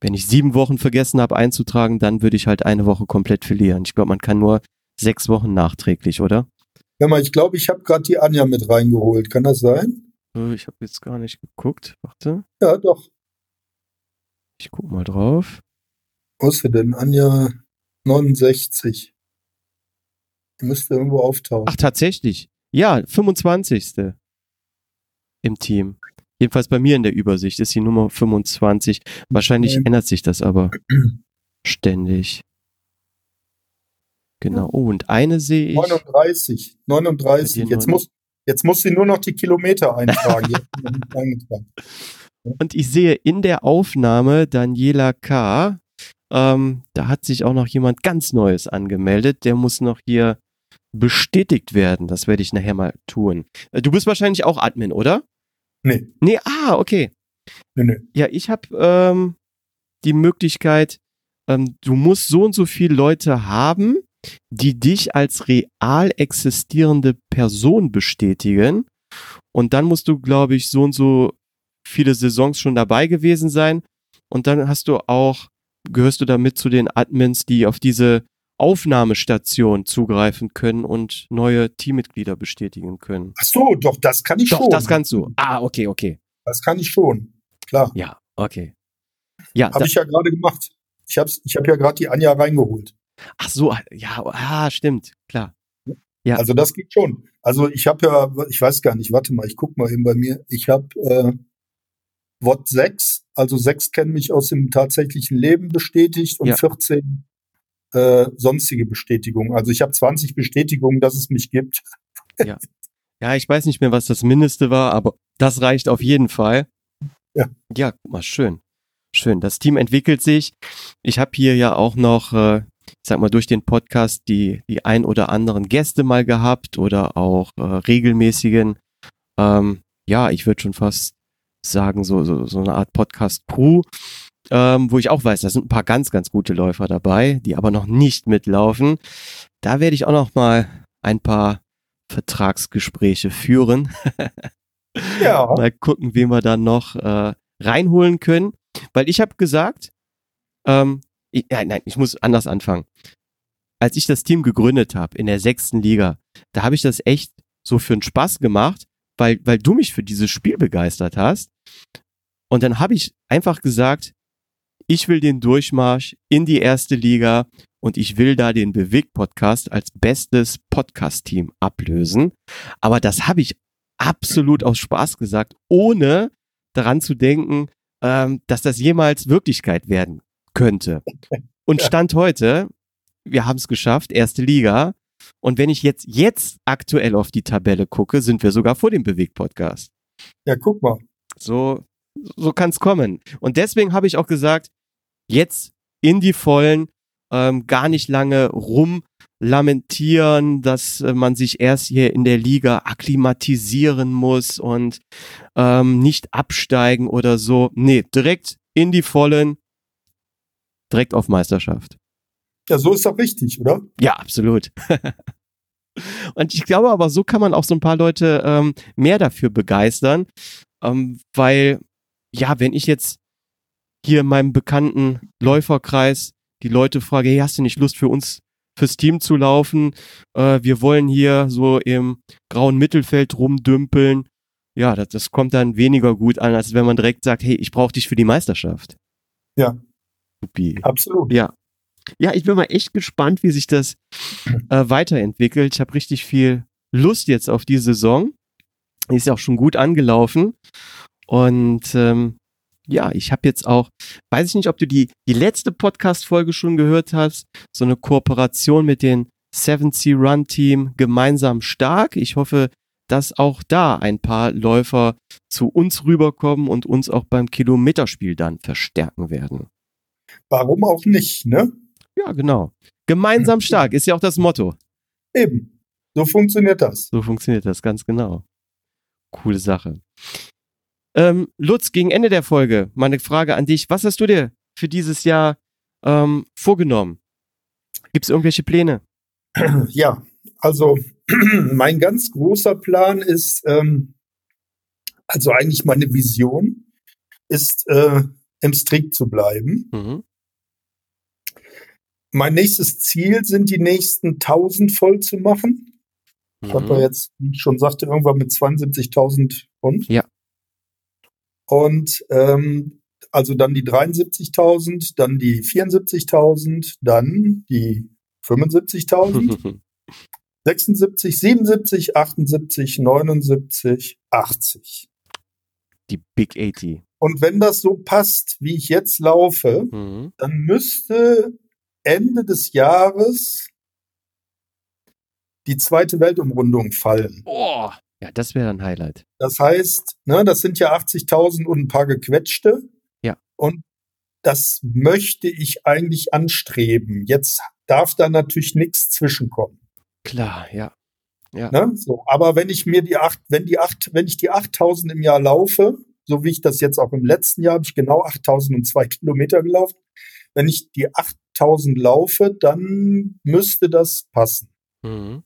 Wenn ich sieben Wochen vergessen habe einzutragen, dann würde ich halt eine Woche komplett verlieren. Ich glaube, man kann nur sechs Wochen nachträglich, oder? Ja, mal, ich glaube, ich habe gerade die Anja mit reingeholt. Kann das sein? Äh, ich habe jetzt gar nicht geguckt. Warte. Ja, doch. Ich guck mal drauf. Was denn? Anja 69. Die müsste irgendwo auftauchen. Ach, tatsächlich. Ja, 25. im Team. Jedenfalls bei mir in der Übersicht ist die Nummer 25. Wahrscheinlich okay. ändert sich das aber ständig. Genau. Oh, und eine sehe ich. 39. 39. Jetzt muss, jetzt muss sie nur noch die Kilometer eintragen. Und ich sehe in der Aufnahme Daniela K. Ähm, da hat sich auch noch jemand ganz Neues angemeldet. Der muss noch hier bestätigt werden. Das werde ich nachher mal tun. Äh, du bist wahrscheinlich auch Admin, oder? Nee. Nee, ah, okay. Nee, nee. Ja, ich habe ähm, die Möglichkeit, ähm, du musst so und so viele Leute haben, die dich als real existierende Person bestätigen. Und dann musst du, glaube ich, so und so viele Saisons schon dabei gewesen sein. Und dann hast du auch, gehörst du damit zu den Admins, die auf diese Aufnahmestation zugreifen können und neue Teammitglieder bestätigen können. Ach so, doch, das kann ich doch, schon. das kannst du. Ah, okay, okay. Das kann ich schon, klar. Ja, okay. Ja, habe ich ja gerade gemacht. Ich habe ich hab ja gerade die Anja reingeholt. Ach so, ja, ah, stimmt, klar. Ja. Also das geht schon. Also ich habe ja, ich weiß gar nicht, warte mal, ich guck mal eben bei mir. Ich habe äh, WOT 6, also 6 kennen mich aus dem tatsächlichen Leben bestätigt und ja. 14 äh, sonstige Bestätigungen. Also ich habe 20 Bestätigungen, dass es mich gibt. Ja. Ja, ich weiß nicht mehr, was das Mindeste war, aber das reicht auf jeden Fall. Ja. Ja, guck mal, schön. Schön. Das Team entwickelt sich. Ich habe hier ja auch noch, äh, ich sag mal, durch den Podcast die, die ein oder anderen Gäste mal gehabt oder auch äh, regelmäßigen, ähm, ja, ich würde schon fast sagen, so, so, so eine Art Podcast-Crew, ähm, wo ich auch weiß, da sind ein paar ganz, ganz gute Läufer dabei, die aber noch nicht mitlaufen. Da werde ich auch noch mal ein paar Vertragsgespräche führen. ja. Mal gucken, wen wir dann noch äh, reinholen können. Weil ich habe gesagt, ähm, ich, nein, nein, ich muss anders anfangen. Als ich das Team gegründet habe in der sechsten Liga, da habe ich das echt so für einen Spaß gemacht, weil, weil du mich für dieses Spiel begeistert hast. Und dann habe ich einfach gesagt, ich will den Durchmarsch in die erste Liga und ich will da den Beweg-Podcast als bestes Podcast-Team ablösen. Aber das habe ich absolut aus Spaß gesagt, ohne daran zu denken, ähm, dass das jemals Wirklichkeit werden könnte. Und Stand heute, wir haben es geschafft, erste Liga. Und wenn ich jetzt jetzt aktuell auf die Tabelle gucke, sind wir sogar vor dem Beweg-Podcast. Ja, guck mal. So, so kann es kommen. Und deswegen habe ich auch gesagt, jetzt in die Vollen, ähm, gar nicht lange rumlamentieren, dass äh, man sich erst hier in der Liga akklimatisieren muss und ähm, nicht absteigen oder so. Nee, direkt in die Vollen, direkt auf Meisterschaft. Ja, so ist doch richtig, oder? Ja, absolut. und ich glaube aber, so kann man auch so ein paar Leute ähm, mehr dafür begeistern, ähm, weil, ja, wenn ich jetzt hier in meinem bekannten Läuferkreis die Leute frage, hey, hast du nicht Lust für uns fürs Team zu laufen? Äh, wir wollen hier so im grauen Mittelfeld rumdümpeln. Ja, das, das kommt dann weniger gut an, als wenn man direkt sagt, hey, ich brauche dich für die Meisterschaft. Ja. Supi. Absolut. Ja. Ja, ich bin mal echt gespannt, wie sich das äh, weiterentwickelt. Ich habe richtig viel Lust jetzt auf die Saison. Ist ja auch schon gut angelaufen. Und ähm, ja, ich habe jetzt auch, weiß ich nicht, ob du die, die letzte Podcast-Folge schon gehört hast, so eine Kooperation mit den 7C Run Team gemeinsam stark. Ich hoffe, dass auch da ein paar Läufer zu uns rüberkommen und uns auch beim Kilometerspiel dann verstärken werden. Warum auch nicht, ne? Ja, genau. Gemeinsam stark ist ja auch das Motto. Eben. So funktioniert das. So funktioniert das, ganz genau. Coole Sache. Ähm, Lutz, gegen Ende der Folge, meine Frage an dich. Was hast du dir für dieses Jahr ähm, vorgenommen? Gibt es irgendwelche Pläne? Ja, also mein ganz großer Plan ist, ähm, also eigentlich meine Vision ist, äh, im Strick zu bleiben. Mhm. Mein nächstes Ziel sind die nächsten 1000 voll zu machen. Mhm. Ich habe jetzt, wie ich schon sagte, irgendwann mit 72.000 und. Ja. Und ähm, also dann die 73.000, dann die 74.000, dann die 75.000, 76, 77, 78, 79, 80. Die Big 80. Und wenn das so passt, wie ich jetzt laufe, mhm. dann müsste Ende des Jahres die zweite Weltumrundung fallen. Oh, ja, das wäre ein Highlight. Das heißt, ne, das sind ja 80.000 und ein paar gequetschte. Ja. Und das möchte ich eigentlich anstreben. Jetzt darf da natürlich nichts zwischenkommen. Klar, ja. Ja. Ne? So, aber wenn ich mir die acht, wenn die acht, wenn ich die 8000 im Jahr laufe, so wie ich das jetzt auch im letzten Jahr habe ich genau 8002 Kilometer gelaufen. Wenn ich die 8000 laufe, dann müsste das passen. Mhm.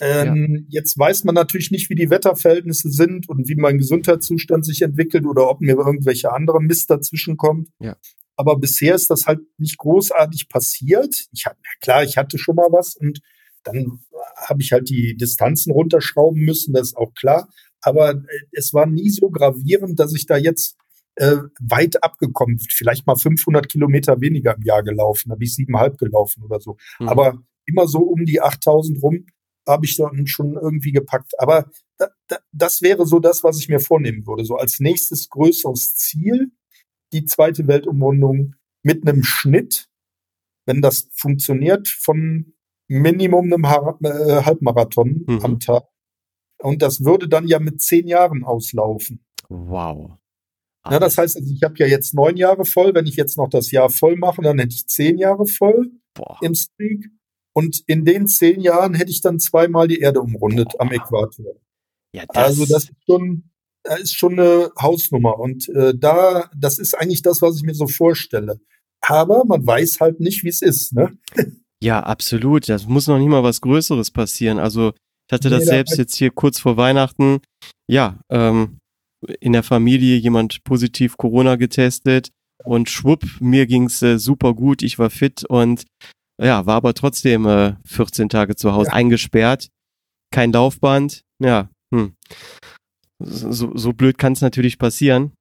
Ähm, ja. Jetzt weiß man natürlich nicht, wie die Wetterverhältnisse sind und wie mein Gesundheitszustand sich entwickelt oder ob mir irgendwelche andere Mist dazwischen kommt. Ja. Aber bisher ist das halt nicht großartig passiert. Ich hatte, klar, ich hatte schon mal was und dann habe ich halt die Distanzen runterschrauben müssen, das ist auch klar. Aber äh, es war nie so gravierend, dass ich da jetzt äh, weit abgekommen, vielleicht mal 500 Kilometer weniger im Jahr gelaufen, habe ich siebeneinhalb gelaufen oder so. Mhm. Aber immer so um die 8000 rum habe ich dann schon irgendwie gepackt. Aber da, da, das wäre so das, was ich mir vornehmen würde. So als nächstes größeres Ziel die zweite Weltumrundung mit einem Schnitt, wenn das funktioniert, von Minimum einem ha äh, Halbmarathon mhm. am Tag. Und das würde dann ja mit zehn Jahren auslaufen. Wow. Ja, das heißt, also ich habe ja jetzt neun Jahre voll. Wenn ich jetzt noch das Jahr voll mache, dann hätte ich zehn Jahre voll Boah. im Streak. Und in den zehn Jahren hätte ich dann zweimal die Erde umrundet Boah. am Äquator. Ja, das also das ist schon, das ist schon eine Hausnummer. Und äh, da, das ist eigentlich das, was ich mir so vorstelle. Aber man weiß halt nicht, wie es ist. Ne? Ja, absolut. Das muss noch nicht mal was Größeres passieren. Also ich hatte das nee, selbst jetzt hier kurz vor Weihnachten. Ja, ähm, in der Familie jemand positiv Corona getestet und schwupp, mir ging's äh, super gut, ich war fit und ja, war aber trotzdem äh, 14 Tage zu Hause ja. eingesperrt, kein Laufband, ja, hm. so, so blöd kann es natürlich passieren.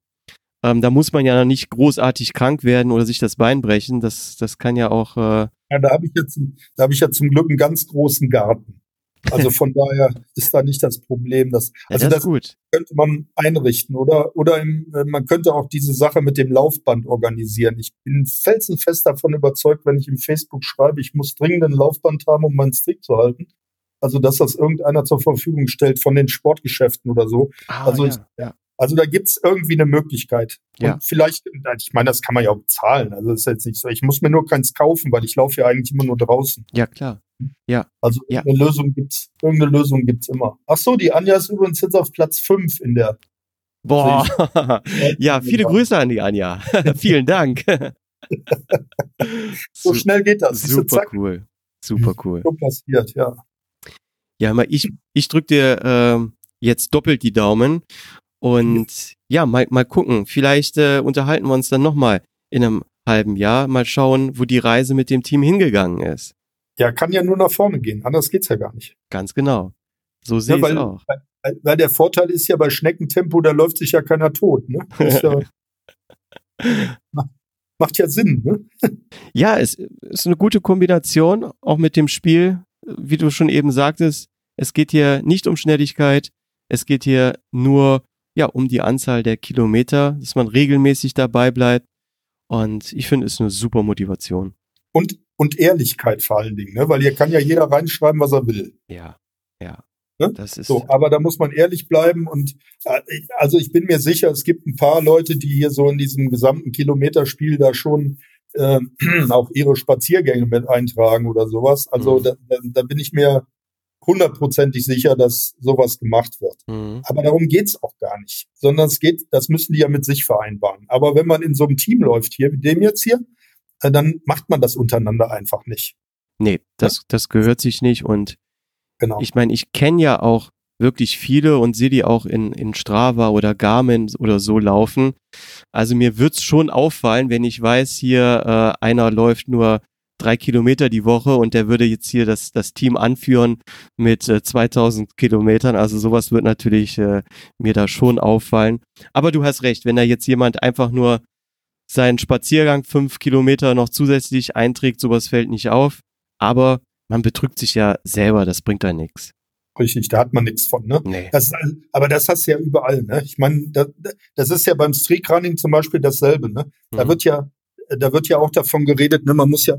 Ähm, da muss man ja noch nicht großartig krank werden oder sich das Bein brechen. Das, das kann ja auch. Äh ja, da habe ich jetzt, da habe ich ja zum Glück einen ganz großen Garten. Also von daher ist da nicht das Problem. Dass, also das, das könnte man einrichten oder, oder im, äh, man könnte auch diese Sache mit dem Laufband organisieren. Ich bin felsenfest davon überzeugt, wenn ich im Facebook schreibe, ich muss dringend ein Laufband haben, um meinen Strick zu halten. Also, dass das irgendeiner zur Verfügung stellt von den Sportgeschäften oder so. Ah, also, ja, ich, ja. Also da gibt's irgendwie eine Möglichkeit. Und ja. vielleicht, ich meine, das kann man ja auch bezahlen. Also das ist jetzt nicht so. Ich muss mir nur keins kaufen, weil ich laufe ja eigentlich immer nur draußen. Ja, klar. Ja. Also ja. eine Lösung gibt's, irgendeine Lösung gibt's immer. Ach so, die Anja ist übrigens jetzt auf Platz fünf in der. Boah. ja, viele Grüße an die Anja. Vielen Dank. so schnell geht das. Super cool. Super cool. So passiert, ja. Ja, mal ich, ich drück dir äh, jetzt doppelt die Daumen und ja, mal, mal gucken. Vielleicht äh, unterhalten wir uns dann nochmal in einem halben Jahr. Mal schauen, wo die Reise mit dem Team hingegangen ist. Ja, kann ja nur nach vorne gehen. Anders geht's ja gar nicht. Ganz genau. So sehe ja, ich auch. Weil, weil der Vorteil ist ja bei Schneckentempo, da läuft sich ja keiner tot. Ne? Ja, macht ja Sinn. Ne? ja, es ist eine gute Kombination, auch mit dem Spiel. Wie du schon eben sagtest, es geht hier nicht um Schnelligkeit, es geht hier nur ja, um die Anzahl der Kilometer, dass man regelmäßig dabei bleibt. Und ich finde, es ist eine super Motivation. Und, und Ehrlichkeit vor allen Dingen, ne? weil hier kann ja jeder reinschreiben, was er will. Ja, ja. Ne? Das ist so, aber da muss man ehrlich bleiben und äh, also ich bin mir sicher, es gibt ein paar Leute, die hier so in diesem gesamten Kilometerspiel da schon äh, auch ihre Spaziergänge mit eintragen oder sowas. Also mhm. da, da, da bin ich mir hundertprozentig sicher, dass sowas gemacht wird. Mhm. Aber darum geht's auch gar nicht, sondern es geht, das müssen die ja mit sich vereinbaren. Aber wenn man in so einem Team läuft hier, wie dem jetzt hier, äh, dann macht man das untereinander einfach nicht. Nee, das, ja? das gehört sich nicht und genau. ich meine, ich kenne ja auch wirklich viele und sehe die auch in, in Strava oder Garmin oder so laufen. Also mir wird's schon auffallen, wenn ich weiß, hier äh, einer läuft nur drei Kilometer die Woche und der würde jetzt hier das, das Team anführen mit äh, 2000 Kilometern. Also sowas wird natürlich äh, mir da schon auffallen. Aber du hast recht, wenn da jetzt jemand einfach nur seinen Spaziergang fünf Kilometer noch zusätzlich einträgt, sowas fällt nicht auf. Aber man betrügt sich ja selber, das bringt da nichts. Richtig, da hat man nichts von, ne? Nee. Das, aber das hast du ja überall, ne? Ich meine, das, das ist ja beim Streakrunning zum Beispiel dasselbe, ne? Da mhm. wird ja, da wird ja auch davon geredet, ne, man muss ja,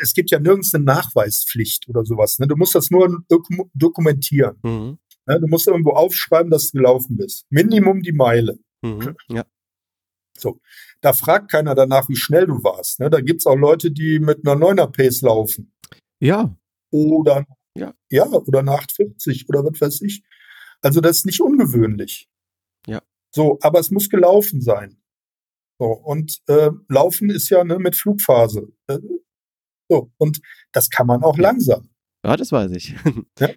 es gibt ja nirgends eine Nachweispflicht oder sowas. Ne? Du musst das nur dokum dokumentieren. Mhm. Ne? Du musst irgendwo aufschreiben, dass du gelaufen bist. Minimum die Meile. Mhm. Ja. So, da fragt keiner danach, wie schnell du warst. Ne? Da gibt's auch Leute, die mit einer 9er Pace laufen. Ja. Oder, ja. ja, oder eine 840 oder was weiß ich. Also das ist nicht ungewöhnlich. Ja. So, aber es muss gelaufen sein. So, und äh, Laufen ist ja ne, mit Flugphase. Äh, so, und das kann man auch langsam. Ja, das weiß ich. ja,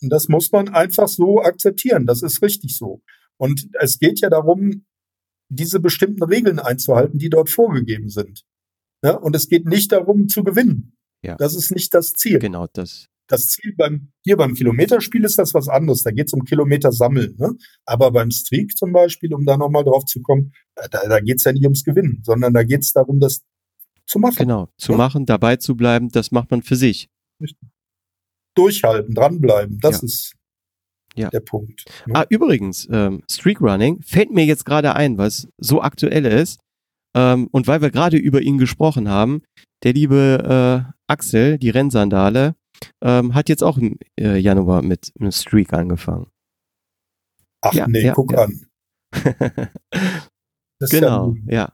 und das muss man einfach so akzeptieren. Das ist richtig so. Und es geht ja darum, diese bestimmten Regeln einzuhalten, die dort vorgegeben sind. Ja, und es geht nicht darum zu gewinnen. Ja. Das ist nicht das Ziel. Genau das. Das Ziel beim, hier beim Kilometerspiel ist das was anderes. Da geht es um Kilometer sammeln. Ne? Aber beim Streak zum Beispiel, um da nochmal drauf zu kommen, da, da geht es ja nicht ums Gewinnen, sondern da geht es darum, das zu machen. Genau, zu ja? machen, dabei zu bleiben, das macht man für sich. Durchhalten, dranbleiben, das ja. ist ja. der Punkt. Ne? Ah, übrigens, ähm, Streak Running fällt mir jetzt gerade ein, was so aktuell ist. Ähm, und weil wir gerade über ihn gesprochen haben, der liebe äh, Axel, die Rennsandale, ähm, hat jetzt auch im äh, Januar mit einem Streak angefangen. Ach ja, nee, ja, guck ja. an. genau, ja.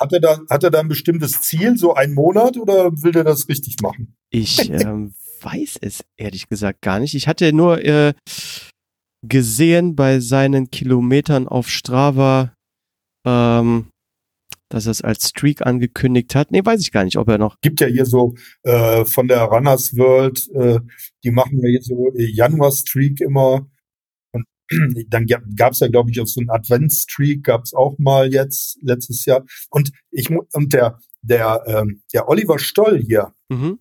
Hat er, da, hat er da ein bestimmtes Ziel, so einen Monat, oder will er das richtig machen? Ich ähm, weiß es ehrlich gesagt gar nicht. Ich hatte nur äh, gesehen bei seinen Kilometern auf Strava, ähm, dass er es als Streak angekündigt hat. Nee, weiß ich gar nicht, ob er noch. Gibt ja hier so äh, von der Runners World, äh, die machen ja hier so Januar-Streak immer dann gab es ja, glaube ich, auch so einen Advent-Streak, gab es auch mal jetzt letztes Jahr. Und ich und der der ähm, der Oliver Stoll hier, mhm.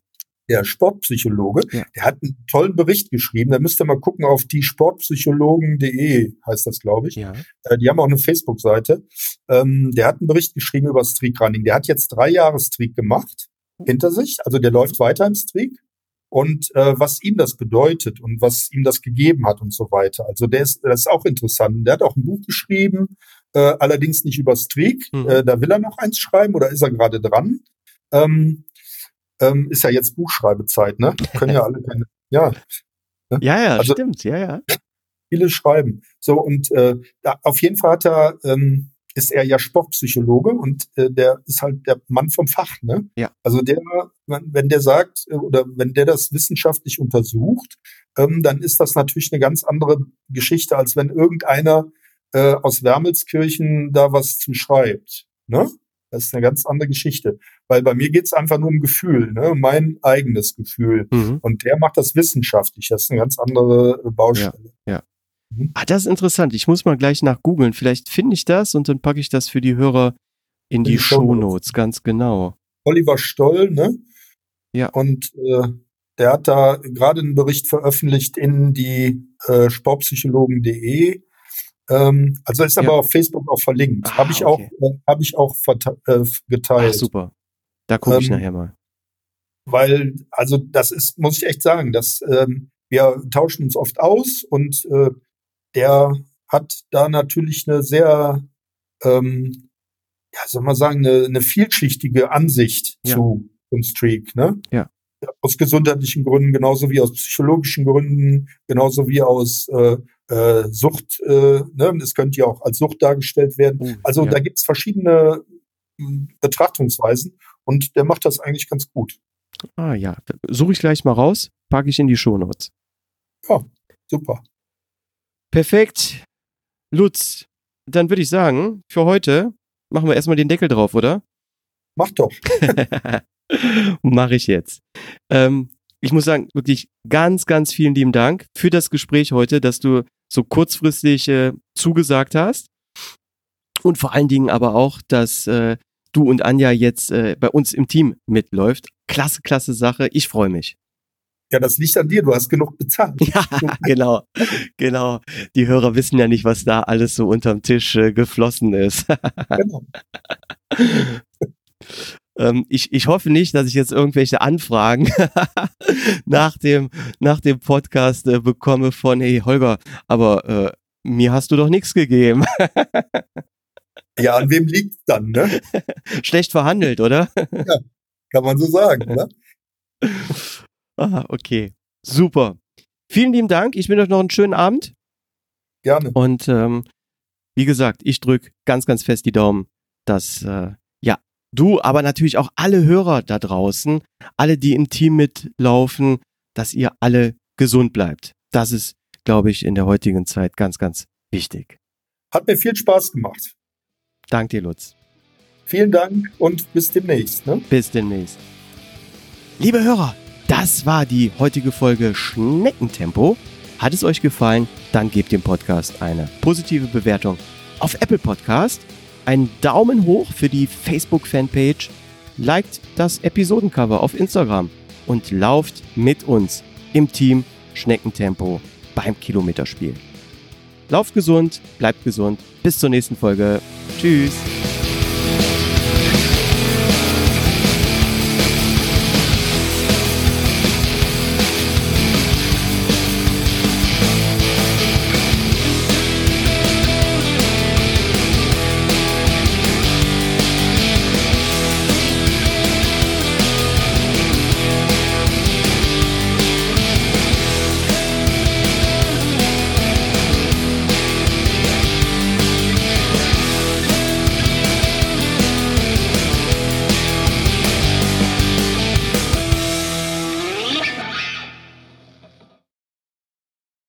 der Sportpsychologe, ja. der hat einen tollen Bericht geschrieben. Da müsst ihr mal gucken auf die Sportpsychologen.de heißt das, glaube ich. Ja. Äh, die haben auch eine Facebook-Seite. Ähm, der hat einen Bericht geschrieben über Streak Running. Der hat jetzt drei Jahre Streak gemacht hinter sich. Also der läuft weiter im Streak und äh, was ihm das bedeutet und was ihm das gegeben hat und so weiter. Also der ist, das ist auch interessant. Der hat auch ein Buch geschrieben, äh, allerdings nicht über Streak. Mhm. Äh, da will er noch eins schreiben oder ist er gerade dran? Ähm, ähm, ist ja jetzt Buchschreibezeit, ne? Können ja alle keine, ja. Ne? Ja, ja, also, stimmt, ja, ja. Viele schreiben. So, und äh, da, auf jeden Fall hat er ähm, ist er ja Sportpsychologe und äh, der ist halt der Mann vom Fach, ne? Ja. Also der, wenn der sagt äh, oder wenn der das wissenschaftlich untersucht, ähm, dann ist das natürlich eine ganz andere Geschichte, als wenn irgendeiner äh, aus Wermelskirchen da was zu schreibt, ne? Das ist eine ganz andere Geschichte. Weil bei mir geht's einfach nur um Gefühl, ne? mein eigenes Gefühl. Mhm. Und der macht das wissenschaftlich. Das ist eine ganz andere Baustelle. Ja, ja. Mhm. Ah, das ist interessant. Ich muss mal gleich nach googeln. Vielleicht finde ich das und dann packe ich das für die Hörer in die, die Shownotes, ganz genau. Oliver Stoll, ne? Ja. Und äh, der hat da gerade einen Bericht veröffentlicht in die äh, sportpsychologen.de. Ähm, also ist aber ja. auf Facebook auch verlinkt. Ah, habe ich, okay. auch, äh, hab ich auch äh, geteilt. Ach, super. Da gucke ich ähm, nachher mal. Weil, also das ist, muss ich echt sagen, dass ähm, wir tauschen uns oft aus und äh, der hat da natürlich eine sehr, ähm, ja, soll man sagen, eine, eine vielschichtige Ansicht ja. zu zum Streak, ne? Ja. Aus gesundheitlichen Gründen, genauso wie aus psychologischen Gründen, genauso wie aus äh, äh, Sucht, äh, ne? Es könnte ja auch als Sucht dargestellt werden. Uh, also ja. da gibt's verschiedene hm, Betrachtungsweisen und der macht das eigentlich ganz gut. Ah ja, suche ich gleich mal raus, packe ich in die Shownotes. Ja, super. Perfekt. Lutz, dann würde ich sagen, für heute machen wir erstmal den Deckel drauf, oder? Mach doch. Mache ich jetzt. Ähm, ich muss sagen, wirklich ganz, ganz vielen lieben Dank für das Gespräch heute, dass du so kurzfristig äh, zugesagt hast. Und vor allen Dingen aber auch, dass äh, du und Anja jetzt äh, bei uns im Team mitläuft. Klasse, klasse Sache. Ich freue mich. Ja, das liegt an dir, du hast genug bezahlt. Ja, genau, genau. Die Hörer wissen ja nicht, was da alles so unterm Tisch äh, geflossen ist. genau. ähm, ich, ich hoffe nicht, dass ich jetzt irgendwelche Anfragen nach, dem, nach dem Podcast äh, bekomme von, hey Holger, aber äh, mir hast du doch nichts gegeben. ja, an wem liegt's dann, ne? Schlecht verhandelt, oder? ja, kann man so sagen, ne? Ah, okay. Super. Vielen lieben Dank. Ich wünsche euch noch einen schönen Abend. Gerne. Und ähm, wie gesagt, ich drücke ganz, ganz fest die Daumen, dass äh, ja du, aber natürlich auch alle Hörer da draußen, alle, die im Team mitlaufen, dass ihr alle gesund bleibt. Das ist, glaube ich, in der heutigen Zeit ganz, ganz wichtig. Hat mir viel Spaß gemacht. Dank dir, Lutz. Vielen Dank und bis demnächst. Ne? Bis demnächst. Liebe Hörer, das war die heutige Folge Schneckentempo. Hat es euch gefallen? Dann gebt dem Podcast eine positive Bewertung auf Apple Podcast, einen Daumen hoch für die Facebook-Fanpage, liked das Episodencover auf Instagram und lauft mit uns im Team Schneckentempo beim Kilometerspiel. Lauft gesund, bleibt gesund. Bis zur nächsten Folge. Tschüss.